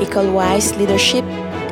École Wise Leadership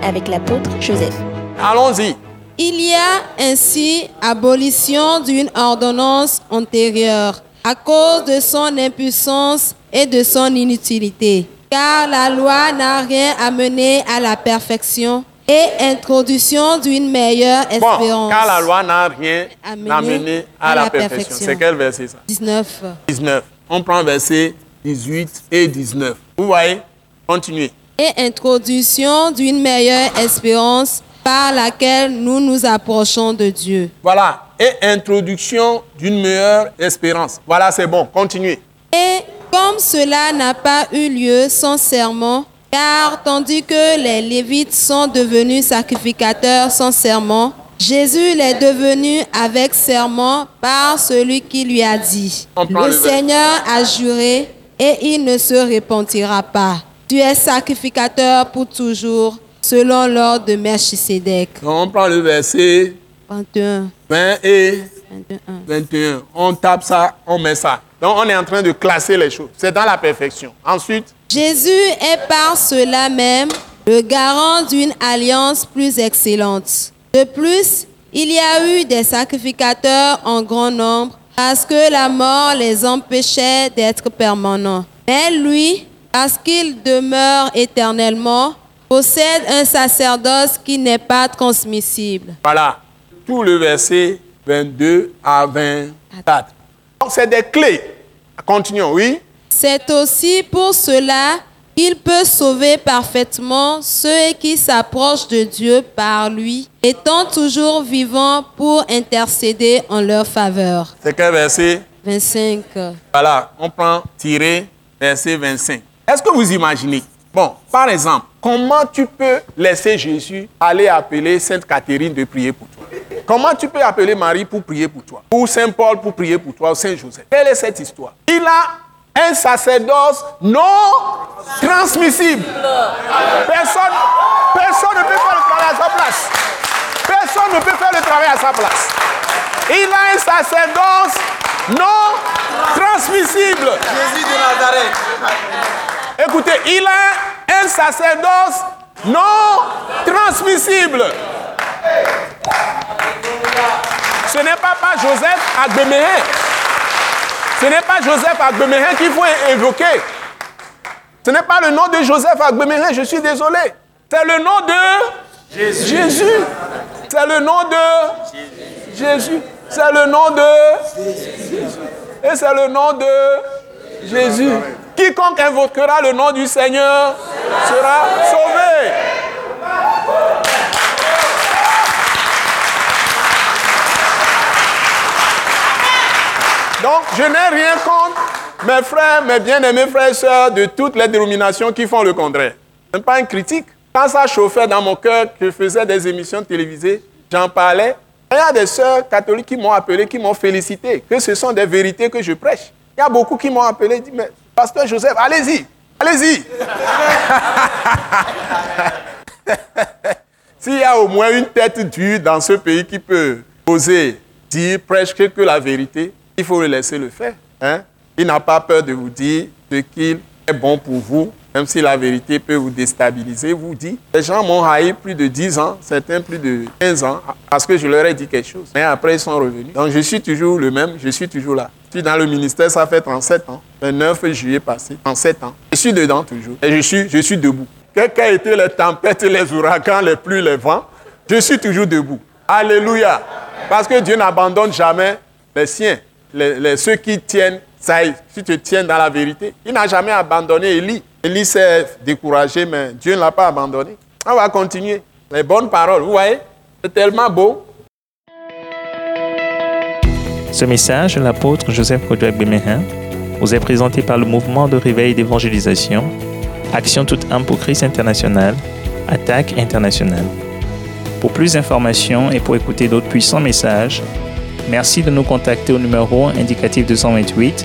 avec l'apôtre Joseph. Allons-y. Il y a ainsi abolition d'une ordonnance antérieure à cause de son impuissance et de son inutilité, car la loi n'a rien amené à la perfection et introduction d'une meilleure Bon, espérance. car la loi n'a rien Amené amené à, la, perfection. C'est quel verset ça? 19. 19. On prend verset 18 et 19. Vous voyez? Continuez. Et introduction d'une meilleure espérance par laquelle nous nous approchons de Dieu. Voilà. Et introduction d'une meilleure espérance. Voilà, c'est bon. Continuez. Et comme cela n'a pas eu lieu sans serment, car tandis que les Lévites sont devenus sacrificateurs sans serment, Jésus l'est devenu avec serment par celui qui lui a dit, le le. Seigneur a juré et il ne se repentira pas. Tu es sacrificateur pour toujours, selon l'ordre de Melchisédek. On prend le verset 21, 20 et 21. 21. On tape ça, on met ça. Donc on est en train de classer les choses. C'est dans la perfection. Ensuite, Jésus est par cela même le garant d'une alliance plus excellente. De plus, il y a eu des sacrificateurs en grand nombre parce que la mort les empêchait d'être permanents. Mais lui, parce qu'il demeure éternellement, possède un sacerdoce qui n'est pas transmissible. voilà. Tout le verset 22 à 24. Donc c'est des clés. Continuons, oui. C'est aussi pour cela qu'il peut sauver parfaitement ceux qui s'approchent de Dieu par lui, étant toujours vivants pour intercéder en leur faveur. C'est quel verset? 25. Voilà, on prend tiré verset 25. Est-ce que vous imaginez? Bon, par exemple, comment tu peux laisser Jésus aller appeler Sainte Catherine de prier pour toi? Comment tu peux appeler Marie pour prier pour toi? Ou Saint Paul pour prier pour toi, ou Saint Joseph? Quelle est cette histoire? Il a un sacerdoce non transmissible. Personne, personne ne peut faire le travail à sa place. Personne ne peut faire le travail à sa place. Il a un sacerdoce non transmissible. Jésus de Nazareth. Écoutez, il a un sacerdoce non transmissible. Ce n'est pas, pas Joseph Agbemehin. Ce n'est pas Joseph Agbemehin qu'il faut évoquer. Ce n'est pas le nom de Joseph Agbemehin, je suis désolé. C'est le nom de Jésus. C'est le nom de Jésus. C'est le nom de Et c'est le nom de Jésus. Quiconque invoquera le nom du Seigneur sera sauvé. Donc, je n'ai rien contre mes frères, mes bien-aimés frères et sœurs de toutes les dénominations qui font le contraire. Ce n'est pas une critique. Quand ça chauffait dans mon cœur, que je faisais des émissions télévisées, j'en parlais. Il y a des sœurs catholiques qui m'ont appelé, qui m'ont félicité, que ce sont des vérités que je prêche. Il y a beaucoup qui m'ont appelé dit, mais Pasteur Joseph, allez-y, allez-y. S'il y a au moins une tête dure dans ce pays qui peut oser dire, prêche que la vérité, il faut le laisser le faire. Hein? Il n'a pas peur de vous dire ce qu'il est bon pour vous, même si la vérité peut vous déstabiliser, vous dit. Les gens m'ont haï plus de 10 ans, certains plus de 15 ans, parce que je leur ai dit quelque chose. Mais après, ils sont revenus. Donc je suis toujours le même, je suis toujours là. Je suis dans le ministère, ça fait 37 ans. Le 9 juillet passé, 37 ans. Je suis dedans toujours. Et je suis, je suis debout. Quelles qu'aient été les tempêtes, les ouragans, les pluies, les vents, je suis toujours debout. Alléluia. Parce que Dieu n'abandonne jamais les siens, les, ceux qui tiennent, ça, qui te tiennent dans la vérité. Il n'a jamais abandonné Élie. Élie s'est découragé, mais Dieu ne l'a pas abandonné. On va continuer. Les bonnes paroles, vous voyez, c'est tellement beau. Ce message de l'apôtre Joseph Kodouak Bemehin vous est présenté par le mouvement de réveil d'évangélisation, Action toute âme pour Christ international, Attaque internationale. Pour plus d'informations et pour écouter d'autres puissants messages, merci de nous contacter au numéro indicatif 228